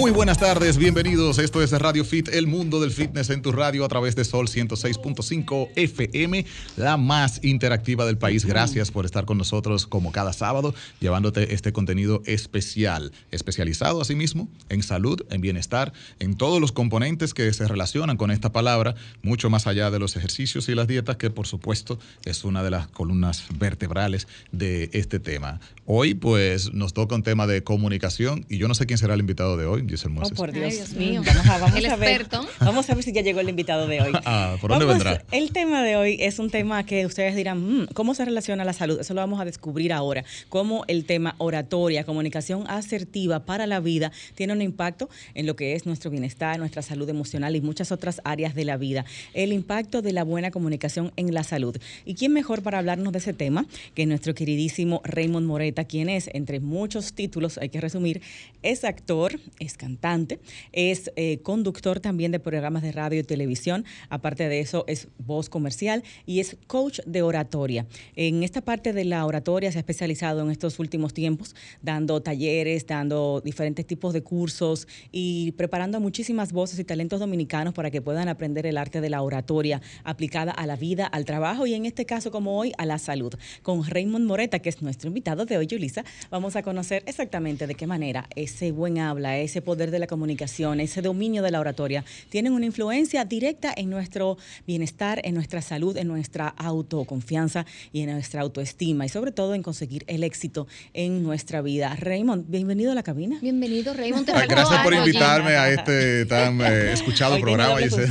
Muy buenas tardes, bienvenidos. Esto es Radio Fit, el mundo del fitness en tu radio a través de Sol 106.5 FM, la más interactiva del país. Gracias por estar con nosotros como cada sábado, llevándote este contenido especial, especializado asimismo en salud, en bienestar, en todos los componentes que se relacionan con esta palabra, mucho más allá de los ejercicios y las dietas, que por supuesto es una de las columnas vertebrales de este tema. Hoy pues nos toca un tema de comunicación y yo no sé quién será el invitado de hoy. Oh, por Dios. mío. Vamos a, vamos a Ver, vamos a ver si ya llegó el invitado de hoy. ah, ¿por dónde vendrá? El tema de hoy es un tema que ustedes dirán, mm, ¿cómo se relaciona la salud? Eso lo vamos a descubrir ahora. Cómo el tema oratoria, comunicación asertiva para la vida tiene un impacto en lo que es nuestro bienestar, nuestra salud emocional y muchas otras áreas de la vida. El impacto de la buena comunicación en la salud. ¿Y quién mejor para hablarnos de ese tema que nuestro queridísimo Raymond Moreta, quien es, entre muchos títulos, hay que resumir, es actor, es cantante, es eh, conductor también de programas de radio y televisión, aparte de eso es voz comercial y es coach de oratoria. En esta parte de la oratoria se ha especializado en estos últimos tiempos, dando talleres, dando diferentes tipos de cursos y preparando muchísimas voces y talentos dominicanos para que puedan aprender el arte de la oratoria aplicada a la vida, al trabajo y en este caso como hoy a la salud. Con Raymond Moreta, que es nuestro invitado de hoy, Yulisa, vamos a conocer exactamente de qué manera ese buen habla, ese poder de la comunicación, ese dominio de la oratoria, tienen una influencia directa en nuestro bienestar, en nuestra salud, en nuestra autoconfianza y en nuestra autoestima y sobre todo en conseguir el éxito en nuestra vida. Raymond, bienvenido a la cabina. Bienvenido, Raymond. Gracias por invitarme a este tan eh, escuchado programa, Giselle.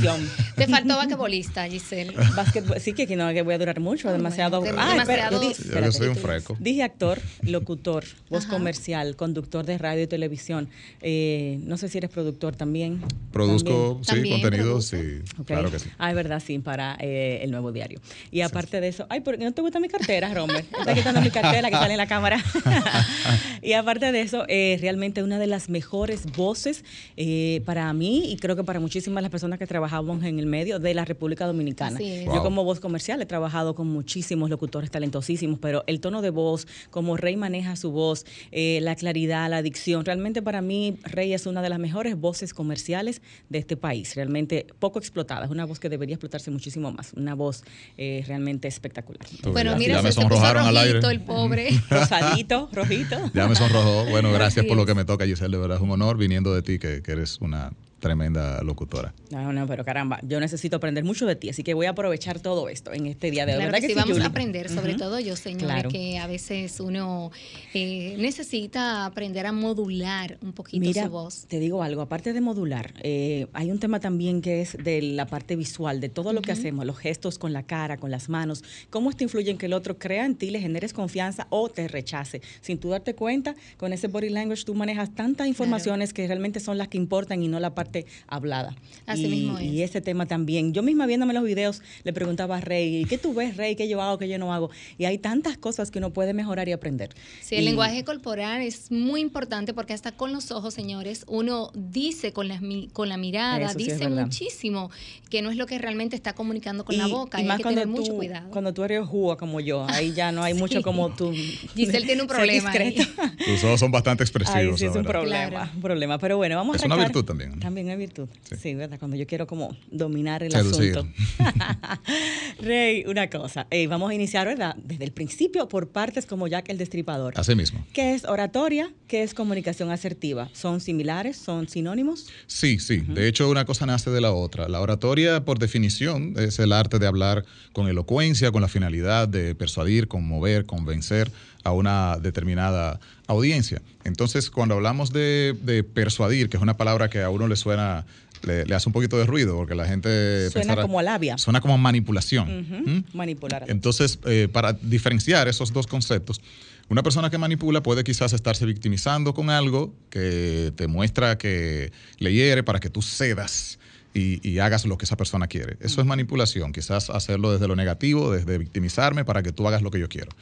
Te faltó basquetbolista, Giselle. sí, que no que voy a durar mucho, demasiado. ah, demasiado. yo, soy un freco. Dije actor, locutor, voz comercial, conductor de radio y televisión. Eh, no sé si eres productor también. Produzco, sí, contenidos, sí, claro que sí. Ah, es verdad, sí, para eh, el nuevo diario. Y aparte de eso, ay, ¿por qué no te gusta mi cartera, Romer? Está quitando mi cartera que sale en la cámara. y aparte de eso, eh, realmente una de las mejores voces eh, para mí y creo que para muchísimas de las personas que trabajamos en el medio de la República Dominicana. Yo como voz comercial he trabajado con muchísimos locutores talentosísimos, pero el tono de voz, como Rey maneja su voz, eh, la claridad, la dicción, realmente para mí Rey es una de las mejores voces comerciales de este país, realmente poco explotada, es una voz que debería explotarse muchísimo más, una voz eh, realmente espectacular. Bueno, mira, ya me sonrojaron al aire. el pobre. Rosadito, rojito. Ya me sonrojó. Bueno, gracias por lo que me toca, Giselle, de verdad es un honor viniendo de ti, que eres una tremenda locutora. No, no, pero caramba, yo necesito aprender mucho de ti, así que voy a aprovechar todo esto en este día de hoy. ¿verdad que, sí, vamos a aprender, sobre todo yo, señores, que a veces uno eh, necesita aprender a modular un poquito su voz. Te digo algo, aparte de modular, eh, hay un tema también que es de la parte visual, de todo lo que hacemos, los gestos con la cara, con las manos, cómo esto influye en que el otro crea en ti, le generes confianza o te rechace. Sin tú darte cuenta, con ese body language tú manejas tantas informaciones que realmente son las que importan y no la parte hablada. Así y, mismo Y ese tema también. Yo misma viéndome los videos le preguntaba a Rey, ¿qué tú ves, Rey? ¿Qué yo hago, qué yo no hago? Y hay tantas cosas que uno puede mejorar y aprender. Sí, el lenguaje corporal es muy importante porque hasta con los ojos, señores, uno dice con la, con la mirada, dice muchísimo que no es lo que realmente está comunicando con la boca. Y, más hay que cuando tener tú, mucho cuidado. Cuando tú eres jugo como yo, ahí ya no hay mucho como tú. Giselle tiene un problema. Tus ojos son bastante expresivos. sí, es un problema, un problema. Pero bueno, vamos es a Es una virtud también. También una virtud. Sí. ¿verdad? Cuando yo quiero como dominar el asunto. Rey, una cosa. vamos a iniciar, ¿verdad? Desde el principio por partes como Jack el Destripador. Así mismo. ¿Qué es oratoria? ¿Qué es comunicación asertiva? ¿Son similares? ¿Son sinónimos? Sí, sí. De hecho, una cosa nace de la otra. La oratoria, por definición, es el arte de hablar con elocuencia, con la finalidad de persuadir, conmover, convencer a una determinada audiencia. Entonces, cuando hablamos de, persuadir, que es una palabra que a uno le suena, le, hace un poquito de ruido, porque la gente... Suena como labia. Suena como manipulación. ¿Mm? Manipular. Entonces, eh, para diferenciar esos dos conceptos, una persona que manipula puede quizás estarse victimizando con algo que te muestra que le hiere para que tú cedas. Y, y, hagas lo que esa persona quiere. Eso es manipulación, quizás hacerlo desde lo negativo, desde victimizarme para que tú hagas lo que yo quiero.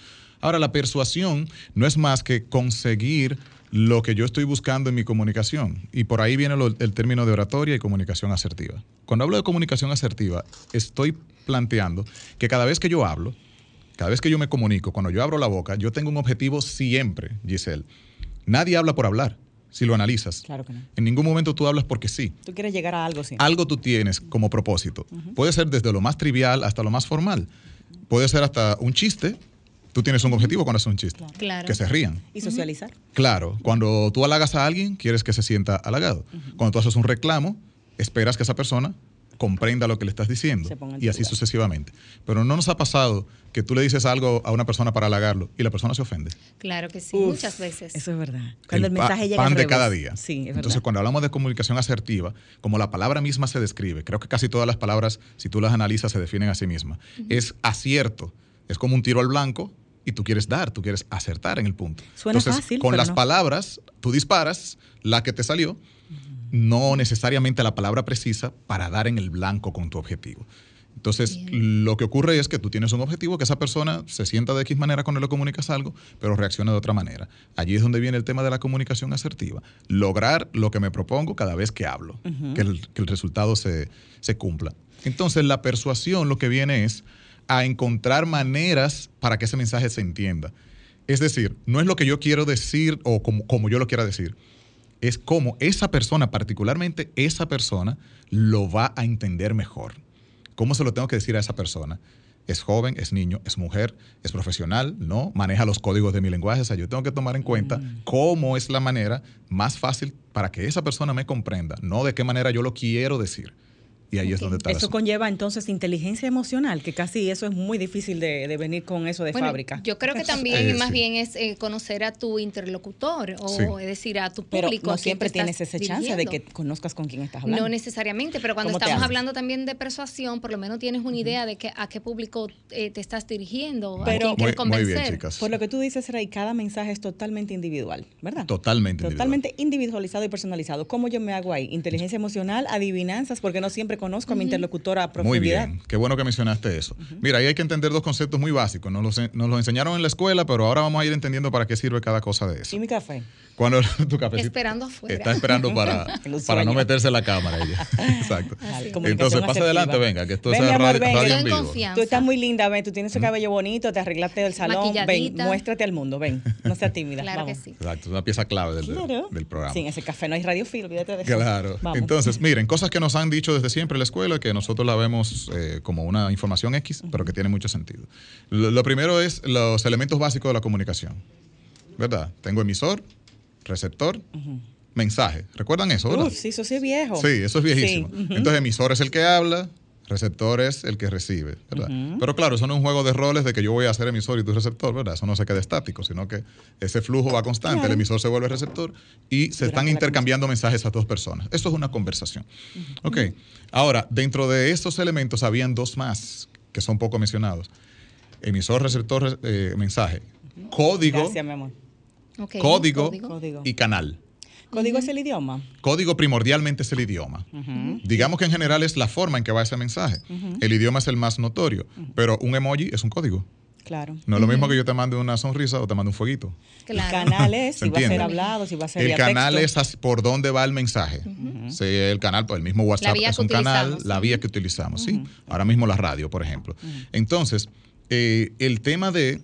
Ahora, la persuasión no es más que conseguir lo que yo estoy buscando en mi comunicación. Y por ahí viene el término de oratoria y comunicación asertiva. Cuando hablo de comunicación asertiva, estoy planteando que cada vez que yo hablo, cada vez que yo me comunico, cuando yo abro la boca, yo tengo un objetivo siempre, Giselle. Nadie habla por hablar, si lo analizas. Claro que no. En ningún momento tú hablas porque sí. Tú quieres llegar a algo, sí. Algo tú tienes como propósito. Puede ser desde lo más trivial hasta lo más formal. Puede ser hasta un chiste Tú tienes un objetivo cuando haces un chiste. Claro. Que se rían. Y socializar. Claro. Cuando tú halagas a alguien, quieres que se sienta halagado. Cuando tú haces un reclamo, esperas que esa persona comprenda lo que le estás diciendo y así sucesivamente. Pero no nos ha pasado que tú le dices algo a una persona para halagarlo y la persona se ofende. Claro que sí, muchas veces. Eso es verdad. Cuando el, mensaje llega pan de cada día. Sí, es Entonces, cuando hablamos de comunicación asertiva, como la palabra misma se describe, creo que casi todas las palabras, si tú las analizas, se definen a sí mismas. Es acierto es como un tiro al blanco y tú quieres dar, tú quieres acertar en el punto. Suena Entonces, fácil, con las palabras, tú disparas la que te salió, no necesariamente la palabra precisa para dar en el blanco con tu objetivo. Entonces, lo que ocurre es que tú tienes un objetivo, que esa persona se sienta de X manera cuando le comunicas algo, pero reacciona de otra manera. Allí es donde viene el tema de la comunicación asertiva. Lograr lo que me propongo cada vez que hablo, que, el, que, el, resultado se, se cumpla. Entonces, la persuasión lo que viene es a encontrar maneras para que ese mensaje se entienda. Es decir, no es lo que yo quiero decir o como, como yo lo quiera decir, es cómo esa persona, particularmente esa persona, lo va a entender mejor. ¿Cómo se lo tengo que decir a esa persona? Es joven, es niño, es mujer, es profesional, ¿no? Maneja los códigos de mi lenguaje. O sea, yo tengo que tomar en cuenta mm. cómo es la manera más fácil para que esa persona me comprenda, no de qué manera yo lo quiero decir. Y ahí es donde está. Eso conlleva entonces inteligencia emocional, que casi eso es muy difícil de, venir con eso de fábrica. Yo creo que también más bien es eh, conocer a tu interlocutor o es decir, a tu público. Pero no siempre tienes esa chance de que conozcas con quién estás hablando. No necesariamente, pero cuando estamos hablando también de persuasión, por lo menos tienes una idea de que, a qué público eh, te estás dirigiendo, pero, a quién quieres convencer. por lo que tú dices, Rey, cada mensaje es totalmente individual, ¿verdad? Totalmente. Totalmente individualizado y personalizado. ¿Cómo yo me hago ahí? Inteligencia emocional, adivinanzas, porque no siempre conozco a mi interlocutora a profundidad. Muy bien, qué bueno que mencionaste eso. Mira, ahí hay que entender dos conceptos muy básicos. Nos los, nos los enseñaron en la escuela, pero ahora vamos a ir entendiendo para qué sirve cada cosa de eso. ¿Y mi café? Cuando tu café Esperando afuera. Está esperando para, para no meterse en la cámara ella. Exacto. Entonces, pasa adelante, venga, que esto es radio, en vivo. Tú estás muy linda, ven, tú tienes ese cabello bonito, te arreglaste el salón, ven, muéstrate al mundo, ven, no seas tímida. claro que sí. Exacto, es una pieza clave del, del, programa. Sin ese café no hay radio olvídate de eso. Claro. Entonces, miren, cosas que nos han dicho desde siempre en la escuela, que nosotros la vemos eh, como una información X, pero que tiene mucho sentido. Lo, primero es los elementos básicos de la comunicación. ¿Verdad? Tengo emisor, receptor, mensaje. ¿Recuerdan eso? ¿verdad? sí, eso sí es viejo. Sí, eso es viejísimo. Entonces, emisor es el que habla, receptor es el que recibe, ¿verdad? Pero claro, eso no es un juego de roles de que yo voy a ser emisor y tú receptor, ¿verdad? Eso no se queda estático, sino que ese flujo va constante, el emisor se vuelve receptor y se están intercambiando mensajes a dos personas. Eso es una conversación. Ok, ahora, dentro de estos elementos habían dos más que son poco mencionados. Emisor, receptor, eh, mensaje. Código. Gracias, mi amor código, y canal. ¿Código es el idioma? Código primordialmente es el idioma. Digamos que en general es la forma en que va ese mensaje. El idioma es el más notorio, pero un emoji es un código. Claro. No es lo mismo que yo te mande una sonrisa o te mande un fueguito. El canal es si va a ser hablado, si va a ser El canal es por dónde va el mensaje. el canal, pues el mismo WhatsApp es un canal, la vía que utilizamos, ¿sí? Ahora mismo la radio, por ejemplo. Entonces, eh, el tema de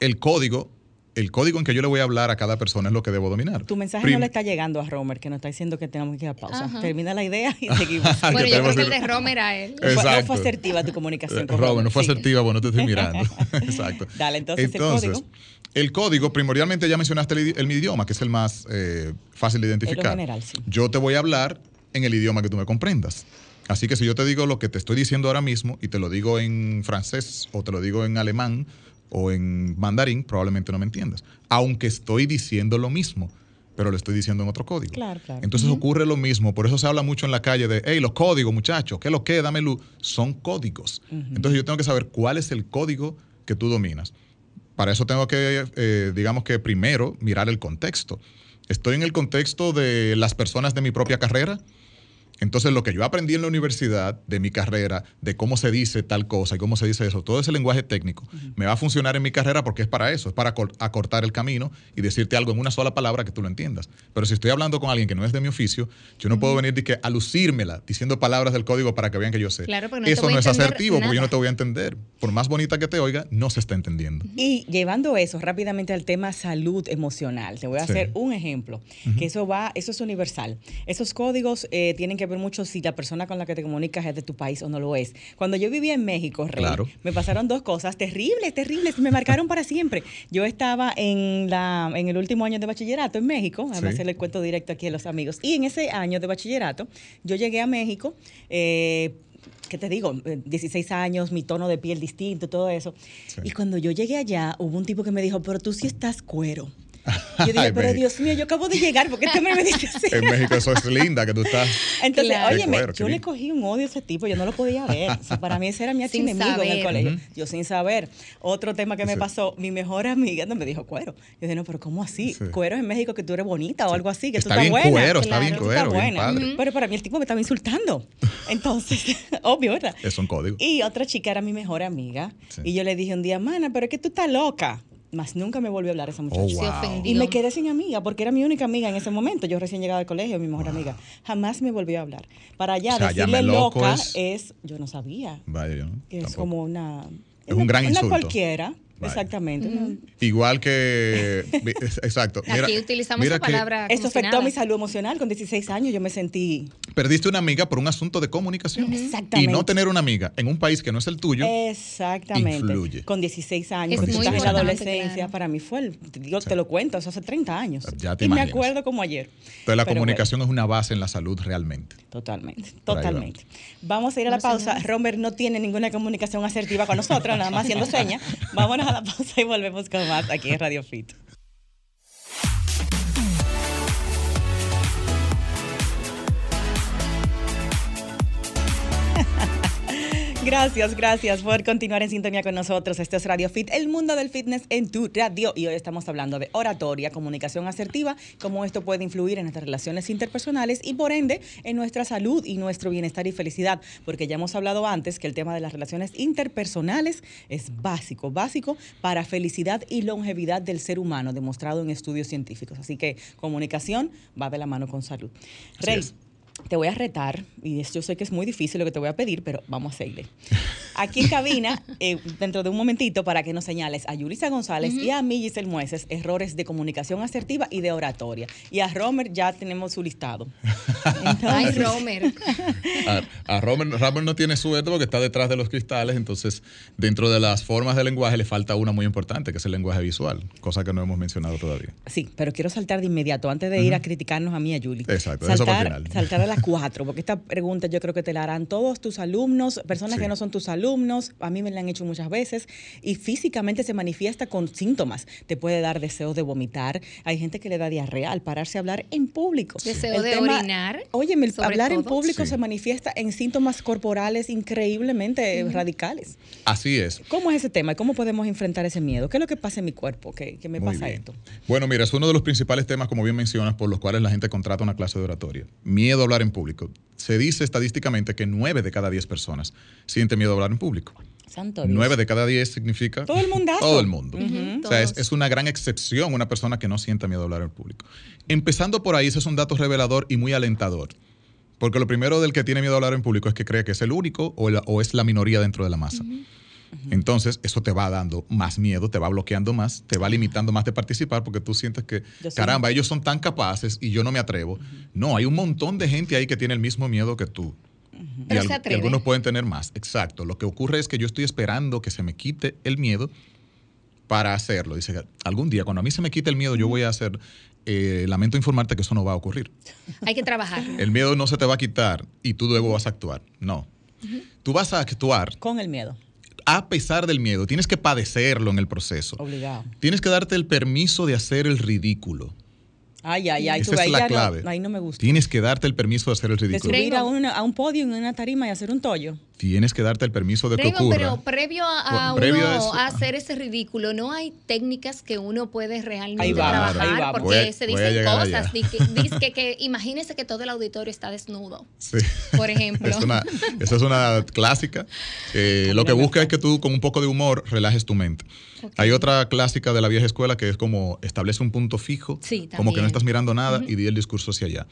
el código el código en que yo le voy a hablar a cada persona es lo que debo dominar. Tu mensaje no le está llegando a Romer, que nos está diciendo que tenemos que ir a pausa. Termina la idea y seguimos. bueno, yo creo que el de Romer a él. No fue asertiva tu comunicación con Romer. no fue asertiva, bueno, te estoy mirando. Exacto. Dale, entonces, el código. El código, primordialmente ya mencionaste el, idioma, que es el más eh, fácil de identificar. general, sí. Yo te voy a hablar en el idioma que tú me comprendas. Así que si yo te digo lo que te estoy diciendo ahora mismo y te lo digo en francés o te lo digo en alemán o en mandarín, probablemente no me entiendas. Aunque estoy diciendo lo mismo, pero lo estoy diciendo en otro código. Claro, claro. Entonces ocurre lo mismo. Por eso se habla mucho en la calle de, hey, los códigos, muchachos, ¿qué es lo que? Dame luz. Son códigos. Entonces yo tengo que saber cuál es el código que tú dominas. Para eso tengo que, eh, digamos que primero, mirar el contexto. Estoy en el contexto de las personas de mi propia carrera entonces, lo que yo aprendí en la universidad de mi carrera, de cómo se dice tal cosa y cómo se dice eso, todo ese lenguaje técnico, me va a funcionar en mi carrera porque es para eso, es para acortar el camino y decirte algo en una sola palabra que tú lo entiendas. Pero si estoy hablando con alguien que no es de mi oficio, yo no puedo venir de que a lucírmela diciendo palabras del código para que vean que yo sé. Claro, no eso no es asertivo porque yo no te voy a entender. Por más bonita que te oiga, no se está entendiendo. Y llevando eso rápidamente al tema salud emocional, te voy a hacer un ejemplo, que eso va, eso es universal. Esos códigos eh, tienen que ver mucho si la persona con la que te comunicas es de tu país o no lo es. Cuando yo vivía en México, me pasaron dos cosas terribles, terribles, me marcaron para siempre. Yo estaba en, la, en el último año de bachillerato en México, además hacerle el cuento directo aquí a los amigos. Y en ese año de bachillerato, yo llegué a México. Eh, ¿qué te digo? 16 años, mi tono de piel distinto, todo eso. Y cuando yo llegué allá, hubo un tipo que me dijo, pero tú sí estás cuero. Yo dije, pero Dios mío, yo acabo de llegar, porque este me dice así? En México eso es linda, que tú estás. Entonces, oye, yo le cogí un odio a ese tipo, yo no lo podía ver. O sea, para mí ese era mi enemigo en el colegio. Yo sin saber. Otro tema que me pasó, mi mejor amiga no me dijo cuero. Yo dije, no, pero ¿cómo así? Cuero es en México que tú eres bonita o algo así, que está tú estás bien Cuero, está bien cuero, está buena. Pero para mí el tipo me estaba insultando. Entonces, obvio, ¿verdad? Es un código. Y otra chica era mi mejor amiga. Y yo le dije un día, mana, pero es que tú estás loca. Más nunca me volvió a hablar esa muchacha. Oh, y me quedé sin amiga, porque era mi única amiga en ese momento. Yo recién llegaba al colegio, mi mejor amiga. Jamás me volvió a hablar. Para allá, decirle loca es... Yo no sabía. Vaya, yo Que es como una... Es un gran insulto. Una cualquiera. Exactamente. Igual que. exacto. Aquí utilizamos esa palabra. Esto afectó mi salud emocional. Con 16 años yo me sentí. Perdiste una amiga por un asunto de comunicación. Exactamente. Y no tener una amiga en un país que no es el tuyo. Exactamente. Influye. Con 16 años, es en la adolescencia, para mí fue. El, yo te lo cuento, eso hace 30 años. Ya te y me acuerdo como ayer. Entonces la comunicación es una base en la salud realmente. Totalmente, totalmente. Vamos a ir a la pausa. Romer no tiene ninguna comunicación asertiva con nosotros, nada más haciendo señas. Vámonos a la pausa y volvemos con más aquí en Radio Fit. Gracias, gracias por continuar en sintonía con nosotros. Este es Radio Fit, el mundo del fitness en tu radio. Y hoy estamos hablando de oratoria, comunicación asertiva, cómo esto puede influir en nuestras relaciones interpersonales y por ende en nuestra salud y nuestro bienestar y felicidad. Porque ya hemos hablado antes que el tema de las relaciones interpersonales es básico, básico para felicidad y longevidad del ser humano, demostrado en estudios científicos. Así que comunicación va de la mano con salud. Rey te voy a retar, y yo sé que es muy difícil lo que te voy a pedir, pero vamos a seguirle. Aquí en cabina, eh, dentro de un momentito, para que nos señales a Yulisa González y a mí, Giselle Mueces, errores de comunicación asertiva y de oratoria. Y a Romer ya tenemos su listado. Ay, Romer. a, Romer. Romer no tiene suerte porque está detrás de los cristales, entonces dentro de las formas del lenguaje le falta una muy importante, que es el lenguaje visual, cosa que no hemos mencionado todavía. Sí, pero quiero saltar de inmediato, antes de ir a criticarnos a mí y a Yuli. Exacto, eso para final. Saltar a las cuatro, porque esta pregunta yo creo que te la harán todos tus alumnos, personas que no son tus alumnos, a mí me la han hecho muchas veces, y físicamente se manifiesta con síntomas. Te puede dar deseo de vomitar, hay gente que le da diarrea al pararse a hablar en público. Deseo de orinar. Oye, hablar en público se manifiesta en síntomas corporales increíblemente radicales. Así es. ¿Cómo es ese tema? ¿Cómo podemos enfrentar ese miedo? ¿Qué es lo que pasa en mi cuerpo? ¿Qué, me pasa esto? Bueno, mira, es uno de los principales temas, como bien mencionas, por los cuales la gente contrata una clase de oratoria. Miedo a hablar en público. Se dice estadísticamente que 9 de cada 10 personas sienten miedo a hablar en público. Santo 9 de cada 10 significa todo el mundo. Todo el mundo. O sea, es, una gran excepción una persona que no sienta miedo a hablar en público. Empezando por ahí, ese es un dato revelador y muy alentador. Porque lo primero del que tiene miedo a hablar en público es que cree que es el único o, es la minoría dentro de la masa. Entonces, eso te va dando más miedo, te va bloqueando más, te va limitando más de participar porque tú sientes que, caramba, ellos son tan capaces y yo no me atrevo. No, hay un montón de gente ahí que tiene el mismo miedo que tú. y, algunos pueden tener más. Exacto. Lo que ocurre es que yo estoy esperando que se me quite el miedo para hacerlo. Dice, algún día, cuando a mí se me quite el miedo, yo voy a hacer. Eh, lamento informarte que eso no va a ocurrir. Hay que trabajar. El miedo no se te va a quitar y tú luego vas a actuar. No. Tú vas a actuar. Con el miedo a pesar del miedo. Tienes que padecerlo en el proceso. Obligado. Tienes que darte el permiso de hacer el ridículo. Ay, ay, ay. Esa es la clave. ahí no me gusta. Tienes que darte el permiso de hacer el ridículo. De subir a, a un podio en una tarima y hacer un tollo tienes que darte el permiso de que ocurra. Pero previo a, uno hacer ese ridículo, ¿no hay técnicas que uno puede realmente trabajar? porque se dicen cosas. Dice que, imagínese que todo el auditorio está desnudo. Sí. Por ejemplo. es una, esa es una clásica. lo que busca es que tú, con un poco de humor, relajes tu mente. Hay otra clásica de la vieja escuela que es como establece un punto fijo, como que no estás mirando nada y di el discurso hacia allá.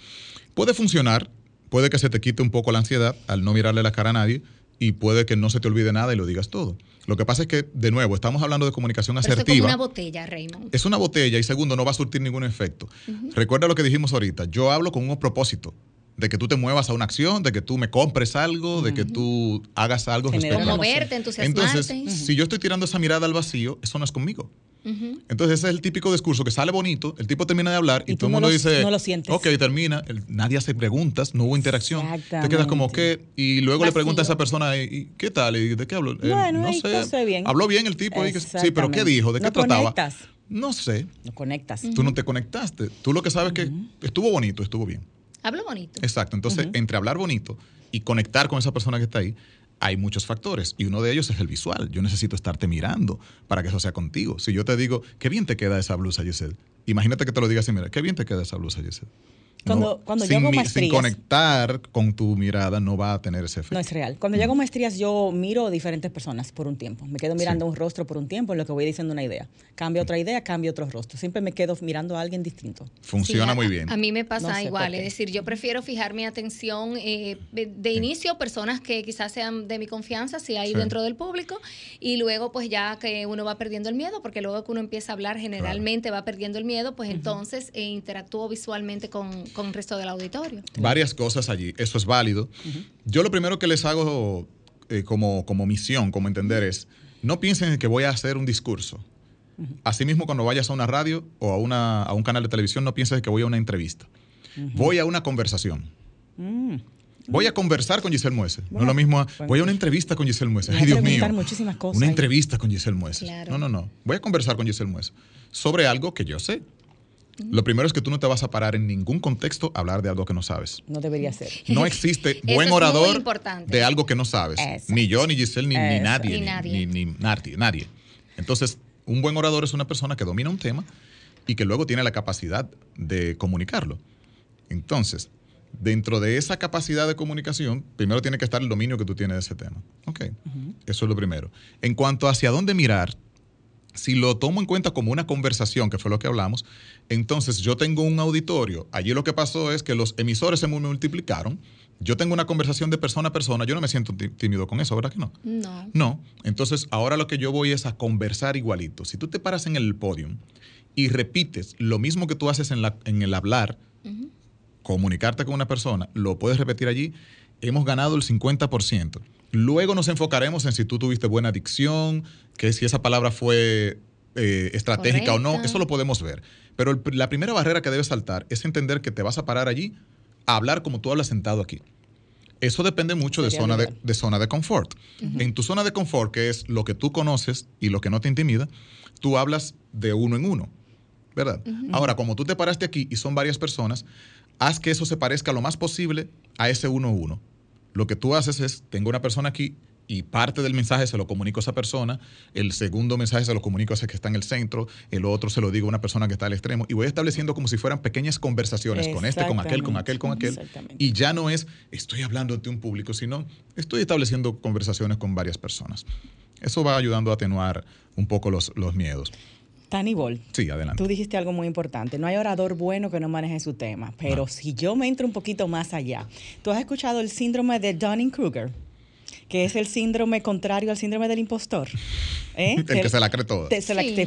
Puede funcionar puede que se te quite un poco la ansiedad al no mirarle la cara a nadie y puede que no se te olvide nada y lo digas todo. Lo que pasa es que, de nuevo, estamos hablando de comunicación asertiva. es una botella, Raymond. Es una botella y segundo, no va a surtir ningún efecto. Recuerda lo que dijimos ahorita. Yo hablo con un propósito de que tú te muevas a una acción, de que tú me compres algo, de que tú hagas algo respecto a Moverte, entusiasmarte. Entonces, si yo estoy tirando esa mirada al vacío, eso no es conmigo. Entonces ese es el típico discurso que sale bonito, el tipo termina de hablar y, todo el mundo dice, no lo sientes. ok, termina, nadie hace preguntas, no hubo interacción, te quedas como que, y luego le pregunta a esa persona, ¿y qué tal? ¿Y ¿De qué habló? Bueno, no sé, bien. habló bien el tipo, sí, pero ¿qué dijo? ¿De qué trataba? No sé. No conectas. Tú no te conectaste. Tú lo que sabes es que estuvo bonito, estuvo bien. Habló bonito. Exacto. Entonces, entre hablar bonito y conectar con esa persona que está ahí, hay muchos factores y uno de ellos es el visual. Yo necesito estarte mirando para que eso sea contigo. Si yo te digo, qué bien te queda esa blusa, Giselle, imagínate que te lo digas así, mira, qué bien te queda esa blusa, Giselle. Cuando, cuando yo hago maestrías. Sin conectar con tu mirada no va a tener ese efecto. No es real. Cuando yo hago maestrías, yo miro diferentes personas por un tiempo. Me quedo mirando un rostro por un tiempo en lo que voy diciendo una idea. Cambio otra idea, cambio otro rostro. Siempre me quedo mirando a alguien distinto. Funciona muy bien. A mí me pasa igual. Es decir, yo prefiero fijar mi atención eh, de inicio, personas que quizás sean de mi confianza, si hay dentro del público, y luego pues ya que uno va perdiendo el miedo, porque luego que uno empieza a hablar generalmente va perdiendo el miedo, pues entonces eh, interactúo visualmente con con el resto del auditorio. Varias cosas allí, eso es válido. Yo lo primero que les hago eh, como, como misión, como entender es, no piensen que voy a hacer un discurso. Asimismo, cuando vayas a una radio o a, una, a un canal de televisión, no pienses que voy a una entrevista. Voy a una conversación. Mm. Voy a conversar con Giselle Muese. no lo mismo. voy a una entrevista con Giselle Muese. Ay, Dios mío. Muchísimas cosas una entrevista con Giselle Muese. No, no, no. Voy a conversar con Giselle Muese sobre algo que yo sé. Lo primero es que tú no te vas a parar en ningún contexto a hablar de algo que no sabes. No debería ser. No existe buen orador de algo que no sabes. Ni yo, ni Giselle, ni, nadie. Ni, Ni, nadie. nadie. Entonces, un buen orador es una persona que domina un tema y que luego tiene la capacidad de comunicarlo. Entonces, dentro de esa capacidad de comunicación, primero tiene que estar el dominio que tú tienes de ese tema. Ok, eso es lo primero. En cuanto a hacia dónde mirar, si lo tomo en cuenta como una conversación, que fue lo que hablamos, entonces yo tengo un auditorio. Allí lo que pasó es que los emisores se multiplicaron. Yo tengo una conversación de persona a persona. Yo no me siento tímido con eso, ¿verdad que no? No. No. Entonces ahora lo que yo voy es a conversar igualito. Si tú te paras en el podio y repites lo mismo que tú haces en, la, en el hablar, comunicarte con una persona, lo puedes repetir allí, hemos ganado el 50%. Luego nos enfocaremos en si tú tuviste buena dicción, que si esa palabra fue eh, estratégica o no, eso lo podemos ver. Pero la primera barrera que debes saltar es entender que te vas a parar allí a hablar como tú hablas sentado aquí. Eso depende mucho de zona de, zona de confort. En tu zona de confort, que es lo que tú conoces y lo que no te intimida, tú hablas de uno en uno, ¿verdad? Ahora, como tú te paraste aquí y son varias personas, haz que eso se parezca lo más posible a ese uno a uno lo que tú haces es, tengo una persona aquí y parte del mensaje se lo comunico a esa persona, el segundo mensaje se lo comunico a ese que está en el centro, el otro se lo digo a una persona que está al extremo, y voy estableciendo como si fueran pequeñas conversaciones con este, con aquel, con aquel, con aquel. Y ya no es, estoy hablando ante un público, sino estoy estableciendo conversaciones con varias personas. Eso va ayudando a atenuar un poco los, los miedos. Tani Bol. Sí, adelante. Tú dijiste algo muy importante. No hay orador bueno que no maneje su tema. Pero si yo me entro un poquito más allá, ¿tú has escuchado el síndrome de Dunning-Kruger? que es el síndrome contrario al síndrome del impostor. ¿eh? el que, se la cree toda.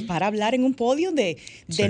para hablar en un podio de,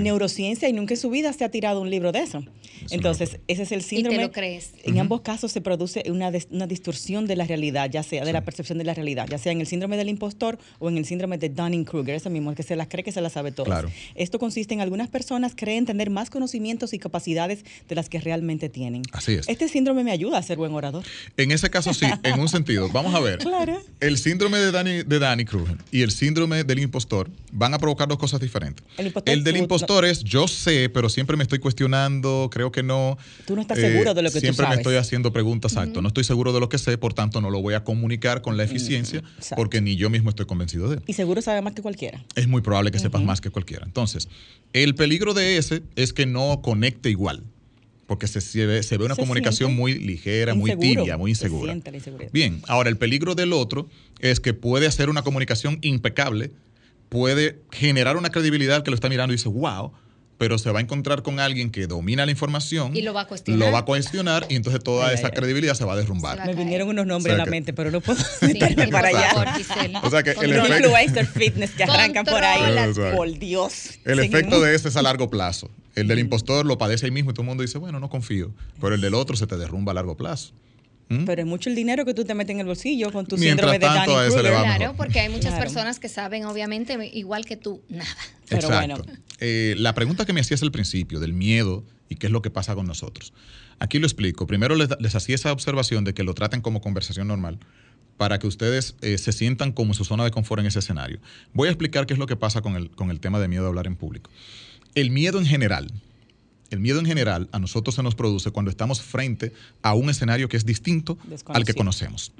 neurociencia y nunca en su vida se ha tirado un libro de eso. Entonces, ese es el síndrome. Y te lo crees. En ambos casos se produce una, una distorsión de la realidad, ya sea de la percepción de la realidad, ya sea en el síndrome del impostor o en el síndrome de Dunning-Kruger, eso mismo, el que se las cree que se las sabe todo. Esto consiste en algunas personas creen tener más conocimientos y capacidades de las que realmente tienen. Así es. Este síndrome me ayuda a ser buen orador. En ese caso sí, en un sentido. Vamos a ver. Claro. El síndrome de Danny, de Danny Kruger y el síndrome del impostor van a provocar dos cosas diferentes. El, del impostor es yo sé, pero siempre me estoy cuestionando, creo que no. Tú no estás seguro de lo que tú sabes. Siempre me estoy haciendo preguntas, exacto. No estoy seguro de lo que sé, por tanto no lo voy a comunicar con la eficiencia porque ni yo mismo estoy convencido de él. Y seguro sabe más que cualquiera. Es muy probable que sepas más que cualquiera. Entonces, el peligro de ese es que no conecte igual porque se, ve, se ve una comunicación muy ligera, muy tibia, muy insegura. Bien, ahora el peligro del otro es que puede hacer una comunicación impecable, puede generar una credibilidad que lo está mirando y dice, wow, pero se va a encontrar con alguien que domina la información. Y lo va a cuestionar. Lo va a cuestionar y entonces toda esa credibilidad se va a derrumbar. Me vinieron unos nombres a la mente, pero no puedo meterme para allá. o sea que el efecto, influencer fitness que arrancan por ahí. Por Dios. El efecto de este es a largo plazo. El del impostor lo padece ahí mismo y todo el mundo dice, bueno, no confío. Pero el del otro se te derrumba a largo plazo. ¿Mm? Pero es mucho el dinero que tú te metes en el bolsillo con tu síndrome de Danny Claro, porque hay muchas personas que saben, obviamente, igual que tú, nada. Pero bueno. Eh, la pregunta que me hacías al principio del miedo y qué es lo que pasa con nosotros. Aquí lo explico. Primero les, hacía esa observación de que lo traten como conversación normal para que ustedes eh, se sientan como en su zona de confort en ese escenario. Voy a explicar qué es lo que pasa con el, con el tema de miedo a hablar en público. El miedo en general, el miedo en general a nosotros se nos produce cuando estamos frente a un escenario que es distinto al que conocemos.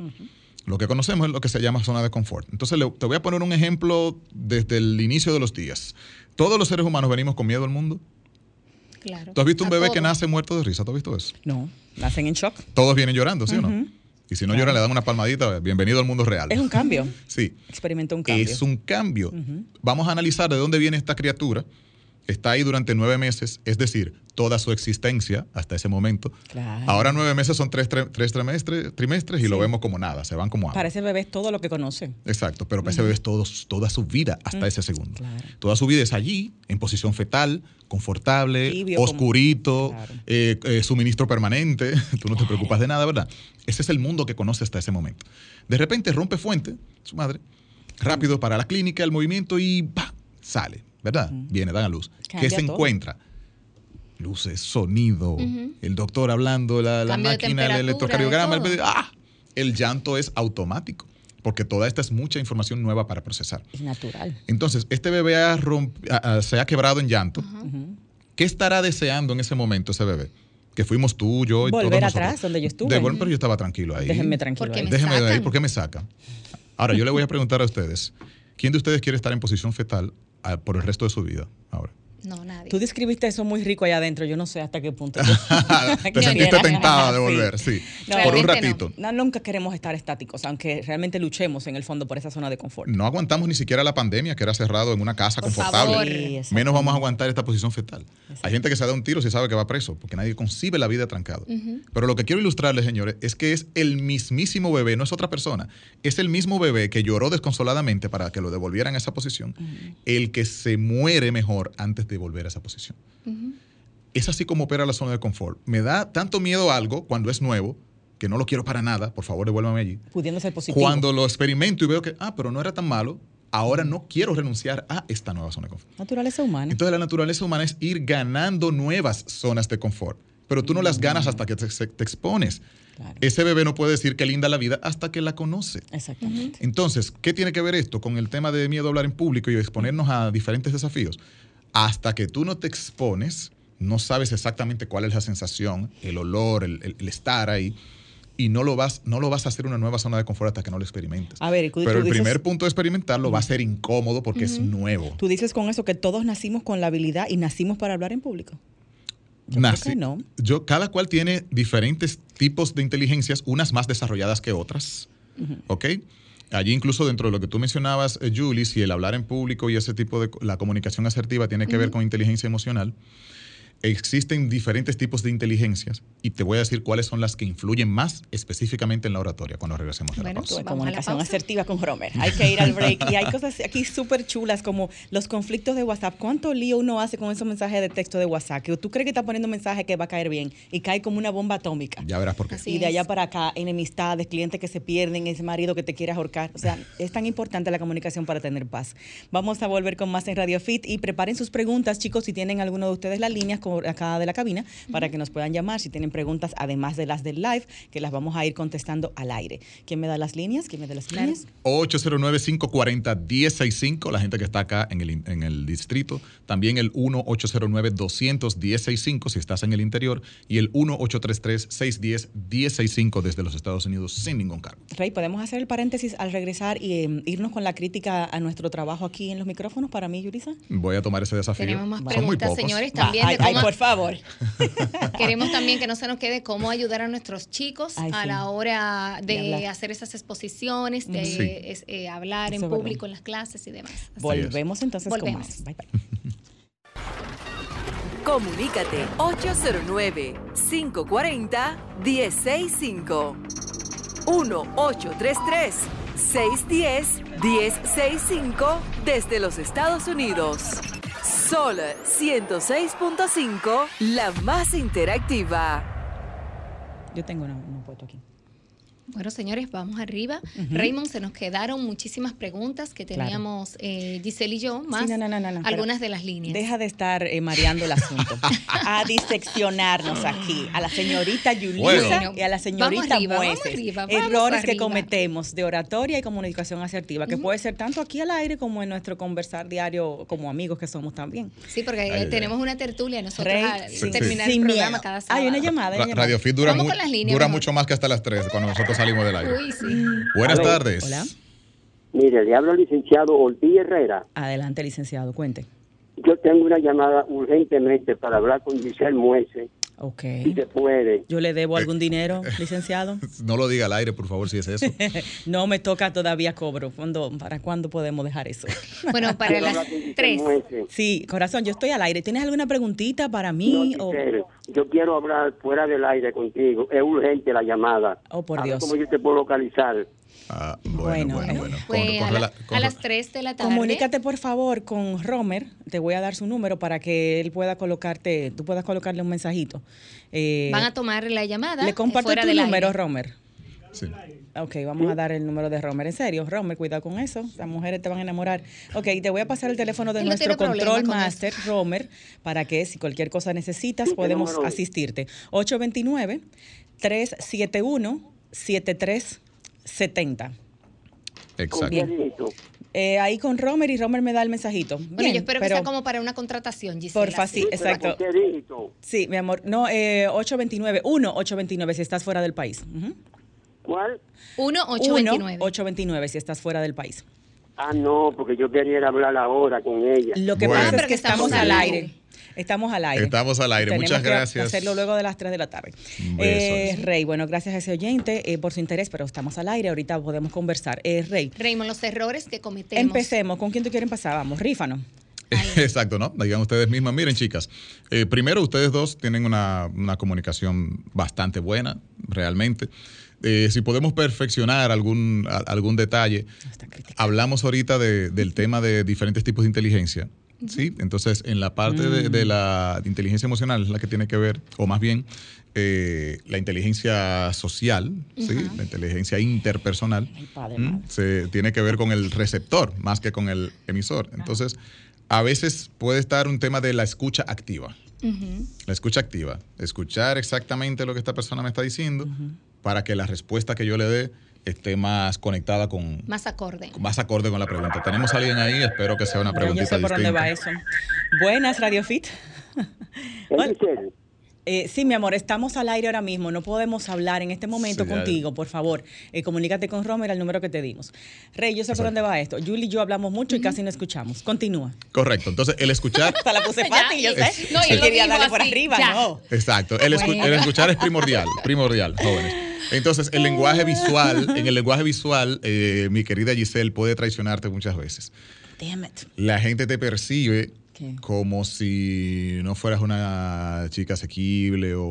Lo que conocemos es lo que se llama zona de confort. Entonces te voy a poner un ejemplo desde el inicio de los días. Todos los seres humanos venimos con miedo al mundo. Claro. ¿Tú has visto un bebé que nace muerto de risa? ¿Tú has visto eso? No, nacen en shock. Todos vienen llorando, ¿sí o no? Y si no lloran, le dan una palmadita. Bienvenido al mundo real. Es un cambio. Sí. Experimenta un cambio. Es un cambio. Vamos a analizar de dónde viene esta criatura está ahí durante nueve meses, es decir, toda su existencia hasta ese momento. Ahora nueve meses son tres, trimestres, trimestres y lo vemos como nada, se van como agua. Para ese bebé es todo lo que conoce. Exacto, pero para ese bebé es todo, toda su vida hasta ese segundo. Toda su vida es allí, en posición fetal, confortable, oscurito, eh, eh, suministro permanente, tú no te preocupas de nada, ¿verdad? Ese es el mundo que conoce hasta ese momento. De repente rompe fuente, su madre, rápido para la clínica, el movimiento y ¡bah! sale ¿verdad? Viene, dan a luz. ¿Qué se encuentra? Luces, sonido, el doctor hablando, la, máquina, el electrocardiograma, el, ¡ah! el llanto es automático porque toda esta es mucha información nueva para procesar. Es natural. Entonces, este bebé se ha quebrado en llanto. ¿Qué estará deseando en ese momento ese bebé? Que fuimos tú, yo y Volver atrás, donde yo estuve. pero yo estaba tranquilo ahí. Déjenme tranquilo. Déjenme ahí, ¿por qué me sacan? Ahora, yo le voy a preguntar a ustedes, ¿quién de ustedes quiere estar en posición fetal por el resto de su vida ahora. No, nadie. Tú describiste eso muy rico allá adentro. Yo no sé hasta qué punto. Te sentiste tentada de volver, sí. por un ratito. No. nunca queremos estar estáticos, aunque realmente luchemos en el fondo por esa zona de confort. No aguantamos ni siquiera la pandemia, que era cerrado en una casa confortable. Menos vamos a aguantar esta posición fetal. Hay gente que se da un tiro si sabe que va preso, porque nadie concibe la vida trancado. Pero lo que quiero ilustrarles, señores, es que es el mismísimo bebé, no es otra persona. Es el mismo bebé que lloró desconsoladamente para que lo devolvieran a esa posición, el que se muere mejor antes de volver a esa posición. Es así como opera la zona de confort. Me da tanto miedo algo cuando es nuevo, que no lo quiero para nada, por favor, devuélvame allí. Pudiendo ser positivo. Cuando lo experimento y veo que, ah, pero no era tan malo, ahora no quiero renunciar a esta nueva zona de confort. Naturaleza humana. Entonces la naturaleza humana es ir ganando nuevas zonas de confort, pero tú no las ganas hasta que te, expones. Ese bebé no puede decir que linda la vida hasta que la conoce. Exactamente. Entonces, ¿qué tiene que ver esto con el tema de miedo a hablar en público y exponernos a diferentes desafíos? Hasta que tú no te expones, no sabes exactamente cuál es la sensación, el olor, el, estar ahí. Y no lo, vas, no lo vas a hacer una nueva zona de confort hasta que no lo experimentes. A ver, Pero el primer punto de experimentarlo va a ser incómodo porque es nuevo. Tú dices con eso que todos nacimos con la habilidad y nacimos para hablar en público. Yo no. Yo, cada cual tiene diferentes tipos de inteligencias, unas más desarrolladas que otras. ¿Ok? Allí incluso dentro de lo que tú mencionabas, eh, Julie, si el hablar en público y ese tipo de la comunicación asertiva tiene que ver con inteligencia emocional, existen diferentes tipos de inteligencias y te voy a decir cuáles son las que influyen más específicamente en la oratoria cuando regresemos de la pausa. comunicación asertiva con Romer. Hay que ir al break y hay cosas aquí súper chulas como los conflictos de WhatsApp. ¿Cuánto lío uno hace con esos mensajes de texto de WhatsApp? Que tú crees que está poniendo un mensaje que va a caer bien y cae como una bomba atómica. Ya verás por qué. y de allá para acá, enemistades, clientes que se pierden, ese marido que te quiere ahorcar. O sea, es tan importante la comunicación para tener paz. Vamos a volver con más en Radio Fit y preparen sus preguntas, chicos, si tienen alguno de ustedes las líneas acá de la cabina para que nos puedan llamar si tienen preguntas, además de las del live, que las vamos a ir contestando al aire. ¿Quién me da las líneas? ¿Quién me da las líneas? 809-540-1065, la gente que está acá en el, en el distrito. También el 1-809-200-1065 si estás en el interior. Y el 1-833-610-1065 desde los Estados Unidos sin ningún cargo. Rey, ¿podemos hacer el paréntesis al regresar y em, irnos con la crítica a nuestro trabajo aquí en los micrófonos para mí, Yurisa? Voy a tomar ese desafío. Tenemos más preguntas, señores, también. Ay, por favor. Queremos también que no se nos quede cómo ayudar a nuestros chicos a la hora de, hacer esas exposiciones, de eh, hablar en público en las clases y demás. Volvemos entonces con más. Bye, bye. Comunícate 809 540 165 1833 610-1065 desde los Estados Unidos. Sol 106.5, la más interactiva. Yo tengo una, un puesto aquí. Bueno, señores, vamos arriba. Raymond, se nos quedaron muchísimas preguntas que teníamos eh, Giselle y yo, más algunas de las líneas. Deja de estar eh, mareando el asunto. a diseccionarnos aquí. A la señorita Yulisa y a la señorita Mueces. Errores que cometemos de oratoria y comunicación asertiva, que puede ser tanto aquí al aire como en nuestro conversar diario como amigos que somos también. Sí, porque tenemos una tertulia nosotros terminar el programa cada sábado. Hay una llamada. Radio Fit dura, dura mucho más que hasta las 3 cuando nosotros salimos del aire. Buenas tardes. Hola. Mire, le hablo al licenciado Ortiz Herrera. Adelante, licenciado, cuente. Yo tengo una llamada urgentemente para hablar con Giselle Muese. Ok. Si se puede. ¿Yo le debo algún dinero, licenciado? No lo diga al aire, por favor, si es eso. no me toca todavía cobro. ¿Cuándo, ¿Para cuándo podemos dejar eso? bueno, para las tres. Sí, corazón, yo estoy al aire. ¿Tienes alguna preguntita para mí? o... Yo quiero hablar fuera del aire contigo. Es urgente la llamada. Oh, por Dios. ¿Cómo yo te puedo localizar? Ah, bueno, bueno, bueno. a, las 3 de la tarde. Comunícate por favor con Romer, te voy a dar su número para que él pueda colocarte, tú puedas colocarle un mensajito. Eh, Van a tomar la llamada. Le comparto tu número, Romer. Sí. Ok, vamos a dar el número de Romer. En serio, Romer, cuidado con eso. Las mujeres te van a enamorar. Ok, te voy a pasar el teléfono de nuestro control master, Romer, para que si cualquier cosa necesitas, podemos asistirte. 829 371 73 70. Exacto. Eh, ahí con Romer y Romer me da el mensajito. bueno, yo espero que sea como para una contratación, Gisela. Porfa, sí, exacto. Sí, mi amor. No, eh, 829, 1 829 si estás fuera del país. ¿Cuál? 1 829. 829 si estás fuera del país. Ah, no, porque yo quería hablar ahora con ella. Lo que pasa es que estamos al aire. Estamos al aire. Estamos al aire. Muchas gracias. hacerlo luego de las 3 de la tarde. Eh, Rey, bueno, gracias a ese oyente eh, por su interés, pero estamos al aire. Ahorita podemos conversar. Eh, Rey. Raymond, los errores que cometemos. Empecemos. ¿Con quién tú quieres empezar? Vamos, rífano. Exacto, ¿no? Digan ustedes mismas, miren chicas, eh, primero ustedes dos tienen una, comunicación bastante buena, realmente. si podemos perfeccionar algún, algún detalle, hablamos ahorita del tema de diferentes tipos de inteligencia. ¿Sí? Entonces, en la parte de, mm. la inteligencia emocional es la que tiene que ver, o más bien, eh, la inteligencia social, ¿sí? la inteligencia interpersonal, se tiene que ver con el receptor más que con el emisor. Entonces, a veces puede estar un tema de la escucha activa. La escucha activa, escuchar exactamente lo que esta persona me está diciendo para que la respuesta que yo le dé esté más conectada con... Más acorde. Más acorde con la pregunta. Tenemos a alguien ahí, espero que sea una preguntita Yo sé por dónde va eso. Buenas, Radio Fit. Eh, sí, mi amor, estamos al aire ahora mismo. No podemos hablar en este momento contigo, por favor. Eh, comunícate con Romer al número que te dimos. Rey, yo sé por dónde va esto. Julie y yo hablamos mucho y casi no escuchamos. Continúa. Correcto. Entonces, el escuchar. Hasta la puse fácil, yo sé. no, yo quería darle por arriba, no. Exacto. El, el escuchar es primordial, primordial, jóvenes. Entonces, el lenguaje visual, en el lenguaje visual, eh, mi querida Giselle puede traicionarte muchas veces. Damn it. La gente te percibe como si no fueras una chica asequible o,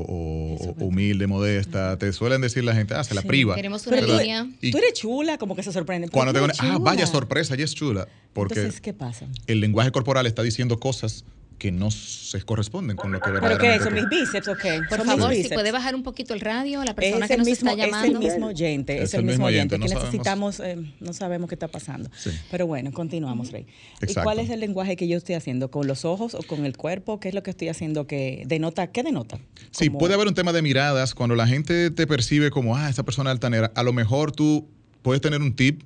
humilde, modesta. Te suelen decir la gente, ah, se la priva. Queremos una línea. tú eres chula, como que se sorprende. Cuando te ah, vaya sorpresa, ella es chula. Porque Entonces, ¿qué pasa? El lenguaje corporal está diciendo cosas que no se corresponden con lo que verdaderamente... ¿Pero qué? ¿Son mis bíceps o qué? Por favor, si puede bajar un poquito el radio, la persona que nos está llamando. Es el mismo oyente, es, el, mismo oyente, que necesitamos, eh, no sabemos qué está pasando. Pero bueno, continuamos, Rey. ¿Y cuál es el lenguaje que yo estoy haciendo? ¿Con los ojos o con el cuerpo? ¿Qué es lo que estoy haciendo que denota? ¿Qué denota? Sí, puede haber un tema de miradas. Cuando la gente te percibe como, ah, esa persona altanera, a lo mejor tú puedes tener un tip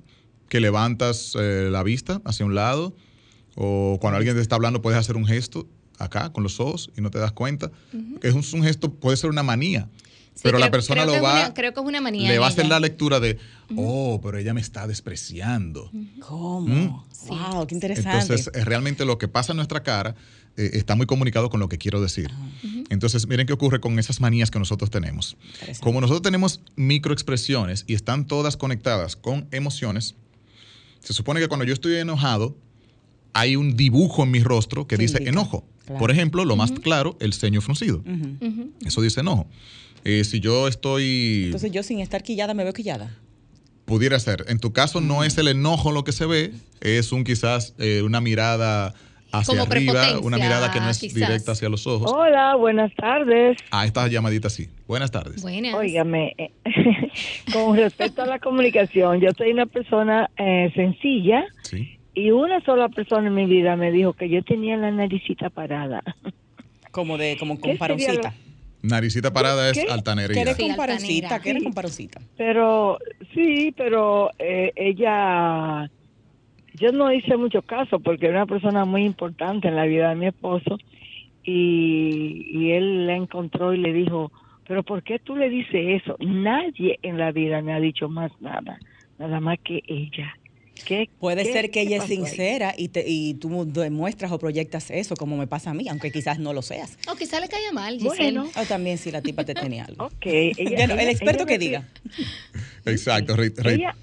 que levantas eh, la vista hacia un lado o cuando alguien te está hablando puedes hacer un gesto acá con los ojos y no te das cuenta. Es un, gesto, puede ser una manía. pero la persona lo va. creo que es una manía. Le va a hacer la lectura de, oh, pero ella me está despreciando. ¿Cómo? ¿Mm? Wow, qué interesante. Entonces, realmente lo que pasa en nuestra cara eh, está muy comunicado con lo que quiero decir. Entonces, miren qué ocurre con esas manías que nosotros tenemos. Como nosotros tenemos microexpresiones y están todas conectadas con emociones, se supone que cuando yo estoy enojado, hay un dibujo en mi rostro que dice enojo. Por ejemplo, lo más claro, el ceño fruncido. Eso dice enojo. Eh, si yo estoy... Entonces yo sin estar quillada me veo quillada. Pudiera ser. En tu caso no es el enojo lo que se ve, es un quizás eh, una mirada hacia arriba, una mirada que no es directa hacia los ojos. Hola, buenas tardes. Ah, esta llamadita sí. Buenas tardes. Buenas. Óigame, eh, con respecto a la comunicación, yo soy una persona sencilla. Sí y una sola persona en mi vida me dijo que yo tenía la naricita parada. Como de, como con paroncita. Naricita parada es altanería. ¿Qué eres con paroncita? ¿Qué con paroncita? Pero, sí, pero eh, ella, yo no hice mucho caso porque era una persona muy importante en la vida de mi esposo y, y él la encontró y le dijo, pero ¿por qué tú le dices eso? Nadie en la vida me ha dicho más nada, nada más que ella. Puede ser que ella es sincera y, te, y tú demuestras o proyectas eso, como me pasa a mí, aunque quizás no lo seas. O quizás le caiga mal, Bueno. O también si la tipa te tenía algo. Ok. bueno, el experto que diga. Exacto. ella,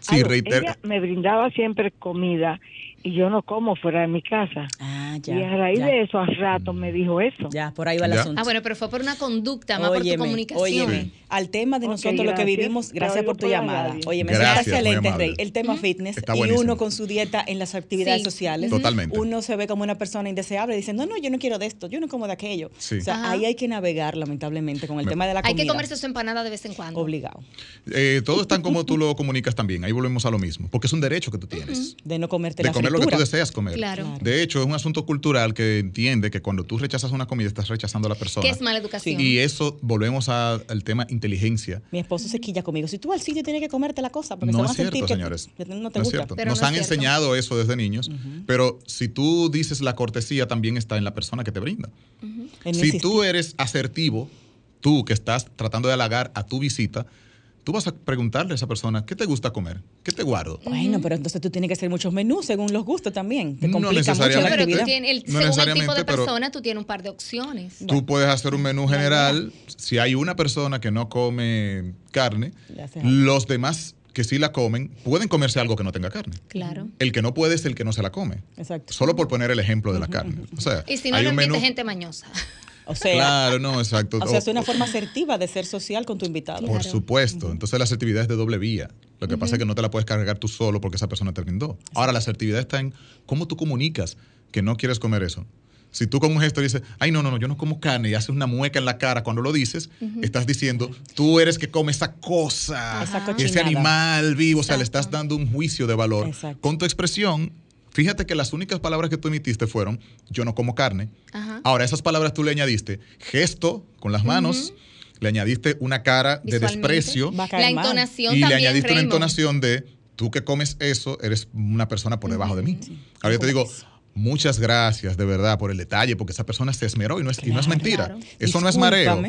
sí, ella me brindaba siempre comida y yo no como fuera de mi casa. Ah, ya. Y a raíz de eso, a rato me dijo eso. Ya, por ahí va el asunto. Ah, bueno, pero fue por una conducta, más por tu comunicación. Óyeme, al tema de nosotros lo que vivimos, gracias por tu llamada. Oye, me gracias, excelente, Rey. El tema fitness y uno con su dieta en las actividades sociales. Totalmente. Uno se ve como una persona indeseable diciendo, no, no, yo no quiero de esto, yo no como de aquello. O sea, ahí hay que navegar, lamentablemente, con el tema de la comida. Hay que comerse su empanada de vez en cuando. Obligado. Eh, todo es tan como tú lo comunicas también. Ahí volvemos a lo mismo. Porque es un derecho que tú tienes. De no comerte de la comer lo que tú deseas comer. De hecho, es un asunto cultural que entiende que cuando tú rechazas una comida, estás rechazando a la persona. Que es mala educación. Y eso, volvemos al tema inteligencia. Mi esposo se quilla conmigo. Si tú al sitio tienes que comerte la cosa, porque no se va es cierto, sentir señores. Que no te gusta. Nos han enseñado eso desde niños, pero si tú dices la cortesía, también está en la persona que te brinda. Si tú eres asertivo, tú que estás tratando de halagar a tu visita, tú vas a preguntarle a esa persona, ¿qué te gusta comer? ¿Qué te guardo? Bueno, pero entonces tú tienes que hacer muchos menús según los gustos también. Te complica mucho la Pero tú tienes, el, según el tipo de persona, tú tienes un par de opciones. Tú puedes hacer un menú general. Si hay una persona que no come carne, los demás que sí la comen pueden comerse algo que no tenga carne. Claro. El que no puede es el que no se la come. Exacto. Solo por poner el ejemplo de la carne. O sea, y si no, hay un menú... gente mañosa. O sea, claro, no, exacto. O sea, es una forma asertiva de ser social con tu invitado. Por supuesto. Entonces la asertividad es de doble vía. Lo que pasa es que no te la puedes cargar tú solo porque esa persona te brindó. Ahora, la asertividad está en cómo tú comunicas que no quieres comer eso. Si tú con un gesto dices, ay, no, no, no, yo no como carne y haces una mueca en la cara cuando lo dices, estás diciendo, tú eres que come esa cosa, ese animal vivo, o sea, le estás dando un juicio de valor. Con tu expresión, Fíjate que las únicas palabras que tú emitiste fueron, yo no como carne. Ahora, esas palabras tú le añadiste gesto con las manos, le añadiste una cara de desprecio. La entonación y le añadiste una entonación de, tú que comes eso, eres una persona por debajo de mí. Ahora yo te digo, muchas gracias de verdad por el detalle, porque esa persona se esmeró y no es, no es mentira. Eso no es mareo.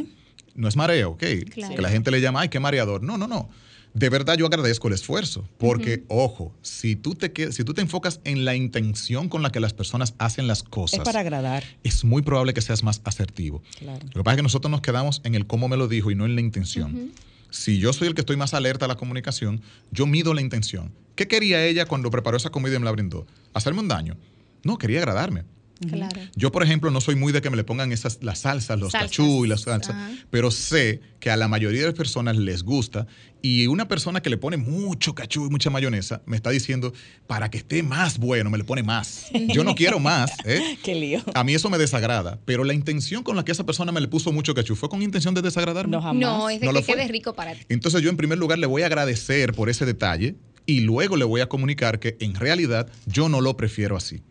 No es mareo, ¿ok? Que la gente le llama, ay, qué mareador. No, no, no de verdad yo agradezco el esfuerzo, porque, ojo, si tú, te, si tú te enfocas en la intención con la que las personas hacen las cosas. Es para agradar. Es muy probable que seas más asertivo. Lo que pasa es que nosotros nos quedamos en el cómo me lo dijo y no en la intención. Si yo soy el que estoy más alerta a la comunicación, yo mido la intención. ¿Qué quería ella cuando preparó esa comida y me la brindó? ¿Hacerme un daño? No, quería agradarme. Claro. Yo, por ejemplo, no soy muy de que me le pongan esas las salsas, los cachú y las salsas, pero sé que a la mayoría de las personas les gusta y una persona que le pone mucho cachú y mucha mayonesa me está diciendo para que esté más bueno, me le pone más. Yo no quiero más. ¿eh? Qué lío. A mí eso me desagrada, pero la intención con la que esa persona me le puso mucho cachú fue con intención de desagradarme. No, jamás. No, es de que quede rico para ti. Entonces yo en primer lugar le voy a agradecer por ese detalle y luego le voy a comunicar que en realidad yo no lo prefiero así.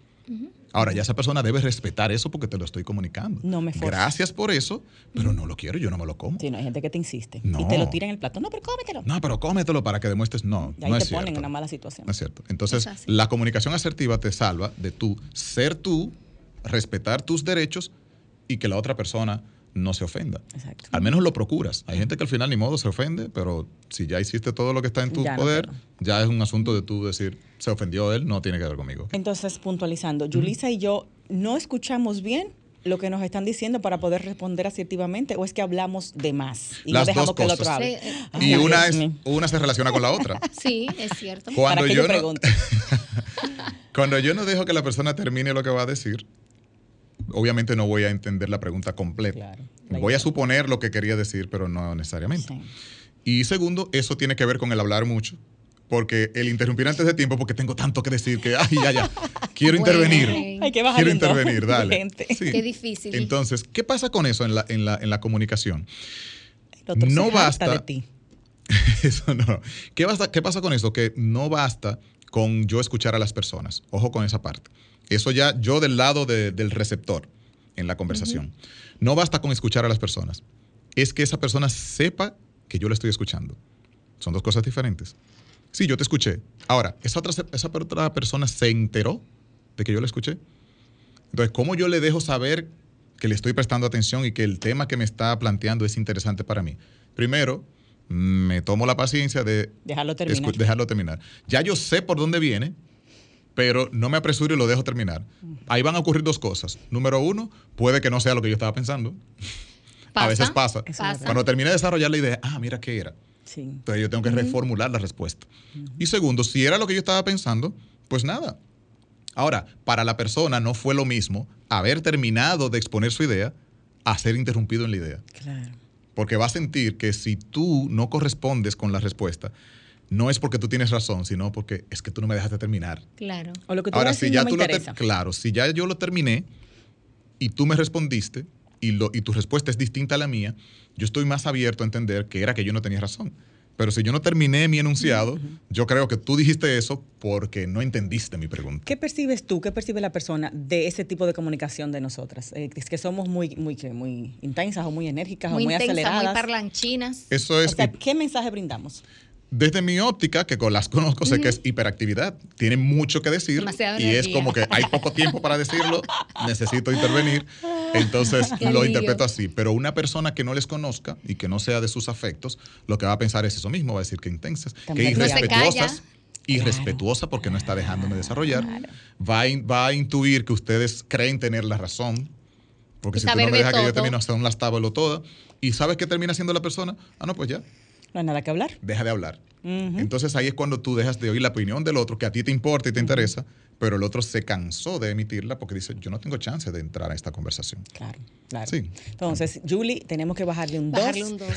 Ahora, ya esa persona debe respetar eso porque te lo estoy comunicando. No me Gracias por eso, pero no lo quiero, yo no me lo como. Sí, no, hay gente que te insiste. Y te lo tira en el plato. No, pero cómetelo. No, pero cómetelo para que demuestres. No, y ahí te ponen en una mala situación. No es cierto. Entonces, la comunicación asertiva te salva de tú ser tú, respetar tus derechos y que la otra persona no se ofenda. Exacto. Al menos lo procuras. Hay gente que al final ni modo se ofende, pero si ya hiciste todo lo que está en tu poder, ya es un asunto de tú decir, se ofendió él, no tiene que ver conmigo. Entonces, puntualizando, Yulisa y yo no escuchamos bien lo que nos están diciendo para poder responder asertivamente o es que hablamos de más y no dejamos que el otro hable. y una, es, una se relaciona con la otra. Sí, es cierto. Cuando yo, no, cuando yo no dejo que la persona termine lo que va a decir, obviamente no voy a entender la pregunta completa. voy a suponer lo que quería decir, pero no necesariamente. Y segundo, eso tiene que ver con el hablar mucho. Porque el interrumpir antes de tiempo, porque tengo tanto que decir que, ay, ya, ya, quiero intervenir. Hay que quiero intervenir, dale. Qué difícil. Entonces, ¿qué pasa con eso en la, en la, en la comunicación? no basta. De ti. eso no. ¿Qué, ¿Qué pasa con eso? Que no basta con yo escuchar a las personas. Ojo con esa parte. Eso ya yo del lado del receptor en la conversación. No basta con escuchar a las personas. Es que esa persona sepa que yo le estoy escuchando. Son dos cosas diferentes. Sí, yo te escuché. Ahora, ¿esa otra, esa otra persona se enteró de que yo le escuché? Entonces, ¿cómo yo le dejo saber que le estoy prestando atención y que el tema que me está planteando es interesante para mí? Primero, me tomo la paciencia de dejarlo terminar. dejarlo terminar. Ya yo sé por dónde viene, pero no me apresuro y lo dejo terminar. Ahí van a ocurrir dos cosas. Número uno, puede que no sea lo que yo estaba pensando. A veces pasa. Cuando termine de desarrollar la idea, ah, mira qué era. Entonces yo tengo que reformular la respuesta. Y segundo, si era lo que yo estaba pensando, pues nada. Ahora, para la persona no fue lo mismo haber terminado de exponer su idea a ser interrumpido en la idea. Claro. Porque va a sentir que si tú no correspondes con la respuesta, no es porque tú tienes razón, sino porque es que tú no me dejaste terminar. Claro. O lo que tú Ahora, si ya tú lo claro, si ya yo lo terminé y tú me respondiste y, lo, y tu respuesta es distinta a la mía, yo estoy más abierto a entender que era que yo no tenía razón. Pero si yo no terminé mi enunciado, yo creo que tú dijiste eso porque no entendiste mi pregunta. ¿Qué percibes tú, qué percibe la persona de ese tipo de comunicación de nosotras? Eh, es que somos muy, muy, muy intensas o muy enérgicas o muy intensa, aceleradas. Muy parlanchinas. Eso es. O sea, ¿qué mensaje brindamos? Desde mi óptica, que con las conozco, sé que es hiperactividad. Tiene mucho que decir y es como que hay poco tiempo para decirlo, necesito intervenir. Entonces lo interpreto así. Pero una persona que no les conozca y que no sea de sus afectos, lo que va a pensar es eso mismo, va a decir que intensas, que irrespetuosas. Irrespetuosa porque no está dejándome desarrollar. Va, a, va a intuir que ustedes creen tener la razón. Porque si tú no me dejas que yo termine hasta un lastábalo toda. ¿Y sabes qué termina siendo la persona? Ah, no, pues ya no hay nada que hablar. Deja de hablar. Entonces ahí es cuando tú dejas de oír la opinión del otro, que a ti te importa y te interesa, pero el otro se cansó de emitirla porque dice, yo no tengo chance de entrar a esta conversación. Claro, claro. Sí. Entonces, Julie, tenemos que bajarle un 2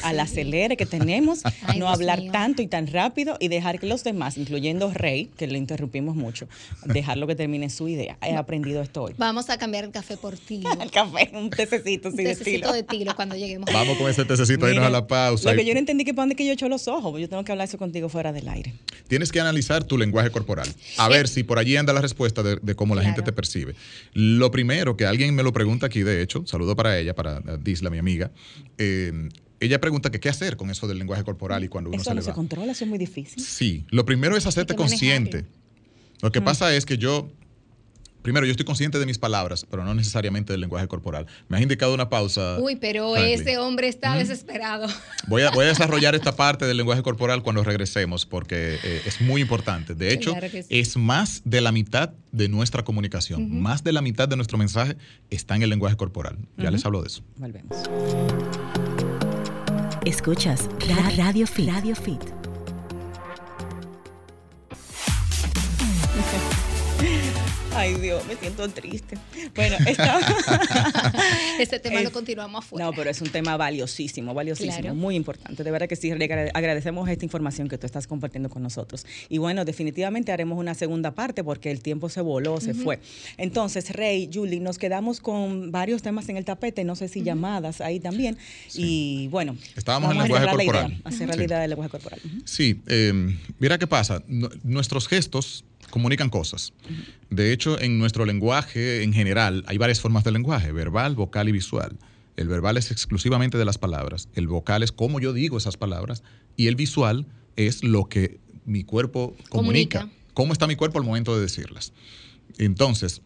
al acelere que tenemos, no hablar tanto y tan rápido y dejar que los demás, incluyendo Rey, que le interrumpimos mucho, dejarlo que termine su idea. He aprendido esto hoy. Vamos a cambiar el café por tilo. el café, un tececito, sí, un tececito de tilo cuando lleguemos. Vamos con ese tececito, irnos a la pausa. Lo que yo no entendí que para dónde que yo echo los ojos, yo tengo que hablar eso contigo fuera del aire. Tienes que analizar tu lenguaje corporal. A ver si por allí anda la respuesta de, cómo la gente te percibe. Lo primero que alguien me lo pregunta aquí, de hecho, saludo para ella, para Disla, mi amiga. Eh, ella pregunta que qué hacer con eso del lenguaje corporal y cuando uno se no le se controla, eso es muy difícil. Sí, lo primero es hacerte consciente. Lo que pasa es que yo Primero, yo estoy consciente de mis palabras, pero no necesariamente del lenguaje corporal. Me has indicado una pausa. Uy, pero ese hombre está desesperado. Voy a, voy a desarrollar esta parte del lenguaje corporal cuando regresemos, porque eh, es muy importante. De hecho, es más de la mitad de nuestra comunicación, más de la mitad de nuestro mensaje está en el lenguaje corporal. Ya les hablo de eso. Volvemos. Escuchas Radio Fit. Radio Fit. Ay, Dios, me siento triste. Bueno, ese tema lo continuamos afuera. No, pero es un tema valiosísimo, valiosísimo, muy importante. De verdad que sí, agradecemos esta información que tú estás compartiendo con nosotros. Y bueno, definitivamente haremos una segunda parte porque el tiempo se voló, se fue. Entonces, Rey, Julie, nos quedamos con varios temas en el tapete, no sé si llamadas ahí también. Y bueno, estábamos en el lenguaje corporal. hacer realidad el lenguaje corporal. Sí, eh, mira qué pasa. nuestros gestos comunican cosas. De hecho, en nuestro lenguaje en general hay varias formas de lenguaje, verbal, vocal y visual. El verbal es exclusivamente de las palabras, el vocal es cómo yo digo esas palabras y el visual es lo que mi cuerpo comunica, cómo está mi cuerpo al momento de decirlas. Entonces,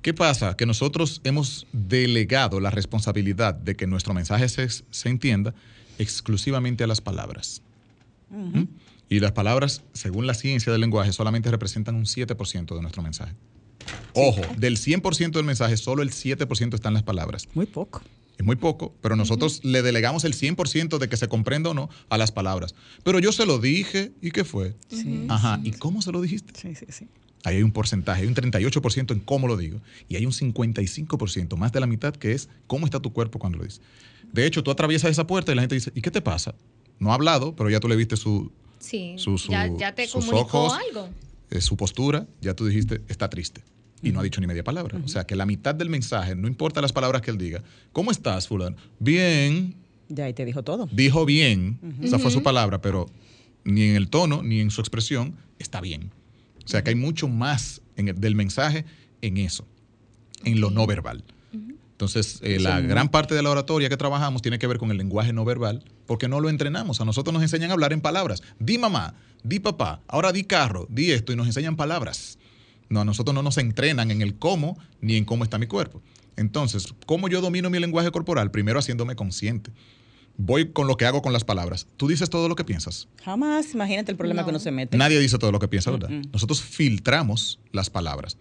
¿qué pasa? Que nosotros hemos delegado la responsabilidad de que nuestro mensaje se, entienda exclusivamente a las palabras. Y las palabras, según la ciencia del lenguaje, solamente representan un 7% de nuestro mensaje. Ojo, del 100% del mensaje, solo el 7% están las palabras. Muy poco. Es muy poco, pero nosotros le delegamos el 100% de que se comprenda o no a las palabras. Pero yo se lo dije, ¿y qué fue? Ajá, ¿y cómo se lo dijiste? Sí, sí, sí. Ahí hay un porcentaje, hay un 38% en cómo lo digo, y hay un 55%, más de la mitad, que es cómo está tu cuerpo cuando lo dices. De hecho, tú atraviesas esa puerta y la gente dice, ¿y qué te pasa? No ha hablado, pero ya tú le viste su, Sí, ya, te comunicó algo. Eh, su postura, ya tú dijiste, está triste. Y no ha dicho ni media palabra. O sea, que la mitad del mensaje, no importa las palabras que él diga, ¿cómo estás, fulano? Bien. Ya ahí te dijo todo. Dijo bien, esa fue su palabra, pero ni en el tono ni en su expresión está bien. O sea, que hay mucho más del mensaje en eso, en lo no verbal. Entonces, eh, la gran parte de la oratoria que trabajamos tiene que ver con el lenguaje no verbal, porque no lo entrenamos. A nosotros nos enseñan a hablar en palabras. Di mamá, di papá, ahora di carro, di esto, y nos enseñan palabras. No, a nosotros no nos entrenan en el cómo ni en cómo está mi cuerpo. Entonces, ¿cómo yo domino mi lenguaje corporal? Primero haciéndome consciente. Voy con lo que hago con las palabras. ¿Tú dices todo lo que piensas? Jamás. Imagínate el problema que uno se mete. Nadie dice todo lo que piensa, ¿verdad? Nosotros filtramos las palabras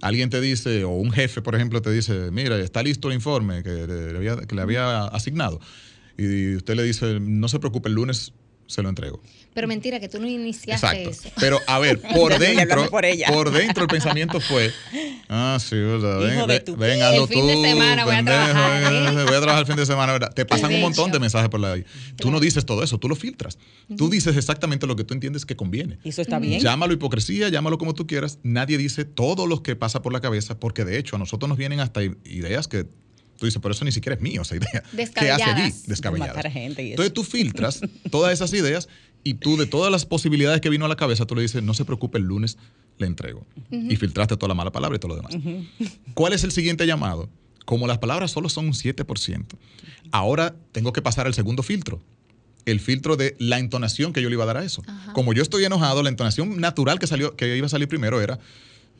alguien te dice, o un jefe, por ejemplo, te dice, mira, está listo el informe que, le había, asignado. Y usted le dice, no se preocupe, el lunes se lo entrego. Pero mentira, que tú no iniciaste eso. Pero a ver, por dentro, por, dentro el pensamiento fue, ah, sí, ¿verdad? Ven, ven, hazlo tú, voy a trabajar. Voy a trabajar el fin de semana, ¿verdad? Te pasan un montón de mensajes por la Tú no dices todo eso, tú lo filtras. Tú dices exactamente lo que tú entiendes que conviene. Y eso está bien. Llámalo hipocresía, llámalo como tú quieras. Nadie dice todo lo que pasa por la cabeza, porque de hecho a nosotros nos vienen hasta ideas que tú dices, pero eso ni siquiera es mío, esa idea. ¿Qué hace allí? Descabelladas. Entonces tú filtras todas esas ideas y tú de todas las posibilidades que vino a la cabeza, tú le dices, no se preocupe, el lunes le entrego. Y filtraste toda la mala palabra y todo lo demás. ¿Cuál es el siguiente llamado? Como las palabras solo son un 7%, ahora tengo que pasar al segundo filtro. El filtro de la entonación que yo le iba a dar a eso. Como yo estoy enojado, la entonación natural que salió, que iba a salir primero era,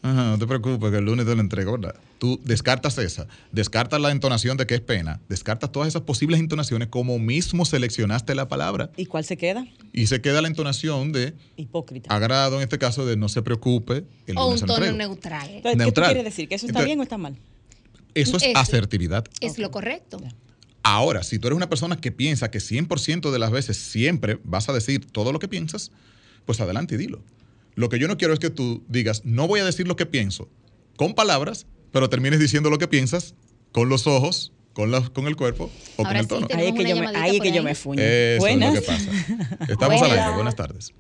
no te preocupes, que el lunes te lo entrego, ¿verdad? Tú descartas esa, descartas la entonación de que es pena, descartas todas esas posibles entonaciones como mismo seleccionaste la palabra. ¿Y cuál se queda? Y se queda la entonación de hipócrita. Agrado en este caso de no se preocupe. El o un tono neutral. ¿Qué quiere decir? ¿Que eso está bien o está mal? Eso es, asertividad. Es lo correcto. Ahora, si tú eres una persona que piensa que 100% de las veces siempre vas a decir todo lo que piensas, pues adelante y dilo. Lo que yo no quiero es que tú digas, no voy a decir lo que pienso con palabras, pero termines diciendo lo que piensas con los ojos, con, con el cuerpo o con el tono. ahí es que, yo me, ahí que yo me fuño. Eso es lo que pasa. Estamos al aire. Buenas tardes.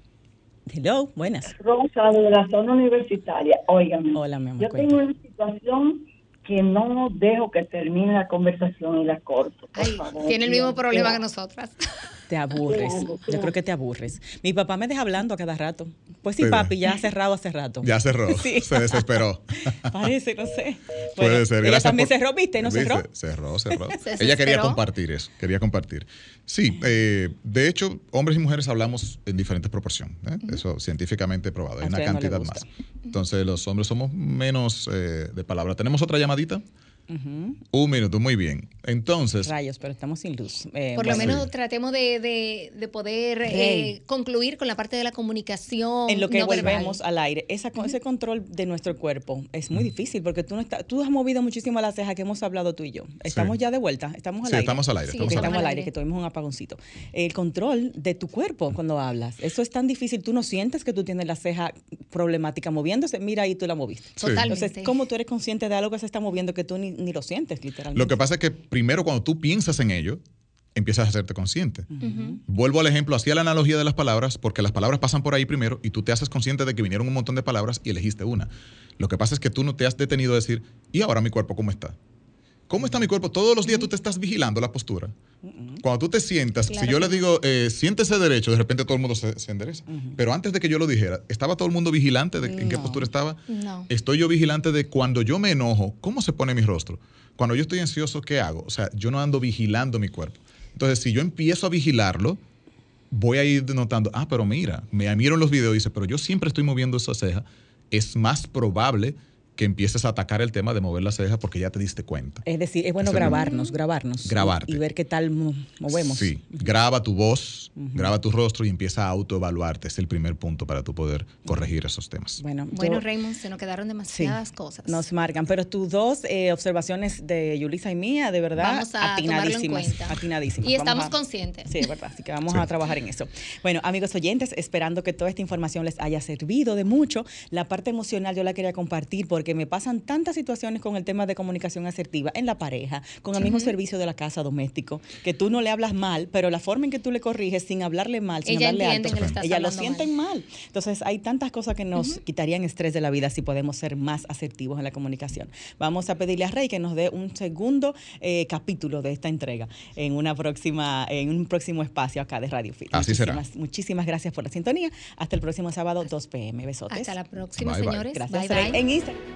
Hello, buenas. Rosa, de la zona universitaria. Óigame. Hola, mi amor. Yo tengo una situación que no dejo que termine la conversación y la corto. tiene el mismo problema que nosotras. Te aburres. Yo creo que te aburres. Mi papá me deja hablando a cada rato. Pues sí, papi, ya ha cerrado hace rato. Ya cerró. Se desesperó. Parece, no sé. Puede ser. Ella también cerró, ¿viste? ¿No cerró? Cerró, cerró. ella quería compartir eso. Quería compartir. Sí, eh, de hecho, hombres y mujeres hablamos en diferentes proporciones. ¿eh? Eso científicamente probado. Hay una cantidad más. Entonces, los hombres somos menos eh, de palabra. ¿Tenemos otra llamadita? Un minuto, muy bien. Entonces. Rayos, pero estamos sin luz. Eh, por lo menos tratemos de, de, poder eh, concluir con la parte de la comunicación. En lo que volvemos al aire. Esa, Ese control de nuestro cuerpo es muy difícil porque tú no estás, tú has movido muchísimo la ceja que hemos hablado tú y yo. Estamos ya de vuelta. Estamos al sí, aire. Estamos al aire. estamos, estamos al aire, que tuvimos un apagoncito. El control de tu cuerpo cuando hablas. Eso es tan difícil. Tú no sientes que tú tienes la ceja problemática moviéndose. Mira ahí tú la moviste. Totalmente. Entonces, ¿cómo tú eres consciente de algo que se está moviendo que tú ni, ni lo sientes, literalmente? Lo que pasa es que primero cuando tú piensas en ello, empiezas a hacerte consciente. Vuelvo al ejemplo, hacía la analogía de las palabras, porque las palabras pasan por ahí primero y tú te haces consciente de que vinieron un montón de palabras y elegiste una. Lo que pasa es que tú no te has detenido a decir, ¿y ahora mi cuerpo cómo está? ¿Cómo está mi cuerpo? Todos los días tú te estás vigilando la postura. Cuando tú te sientas, si yo le digo, eh, siéntese derecho, de repente todo el mundo se, endereza. Pero antes de que yo lo dijera, ¿estaba todo el mundo vigilante de en qué postura estaba? No. Estoy yo vigilante de cuando yo me enojo, ¿cómo se pone mi rostro? Cuando yo estoy ansioso, ¿qué hago? O sea, yo no ando vigilando mi cuerpo. Entonces, si yo empiezo a vigilarlo, voy a ir notando, ah, pero mira, me miro en los videos y dice, pero yo siempre estoy moviendo esa ceja. Es más probable que empieces a atacar el tema de mover la ceja porque ya te diste cuenta. Es decir, es bueno grabarnos, grabarnos. Grabarte. Y, ver qué tal movemos. Sí, graba tu voz, graba tu rostro y empieza a autoevaluarte. Es el primer punto para tú poder corregir esos temas. Bueno, bueno Raymond, se nos quedaron demasiadas cosas. Nos marcan, pero tus dos eh, observaciones de Yulisa y mía, de verdad, vamos a atinadísimas. atinadísimas. Y estamos conscientes. Sí, es verdad, así que vamos a trabajar en eso. Bueno, amigos oyentes, esperando que toda esta información les haya servido de mucho. La parte emocional yo la quería compartir porque que me pasan tantas situaciones con el tema de comunicación asertiva en la pareja, con el mismo servicio de la casa doméstico, que tú no le hablas mal, pero la forma en que tú le corriges sin hablarle mal, sin ella hablarle alto, ella lo sienten mal. Entonces, hay tantas cosas que nos quitarían estrés de la vida si podemos ser más asertivos en la comunicación. Vamos a pedirle a Rey que nos dé un segundo eh, capítulo de esta entrega en una próxima, en un próximo espacio acá de Radio Fit. Así muchísimas, será. Muchísimas gracias por la sintonía. Hasta el próximo sábado, 2 p.m. Besotes. Hasta la próxima, señores. Gracias, Rey. En Instagram.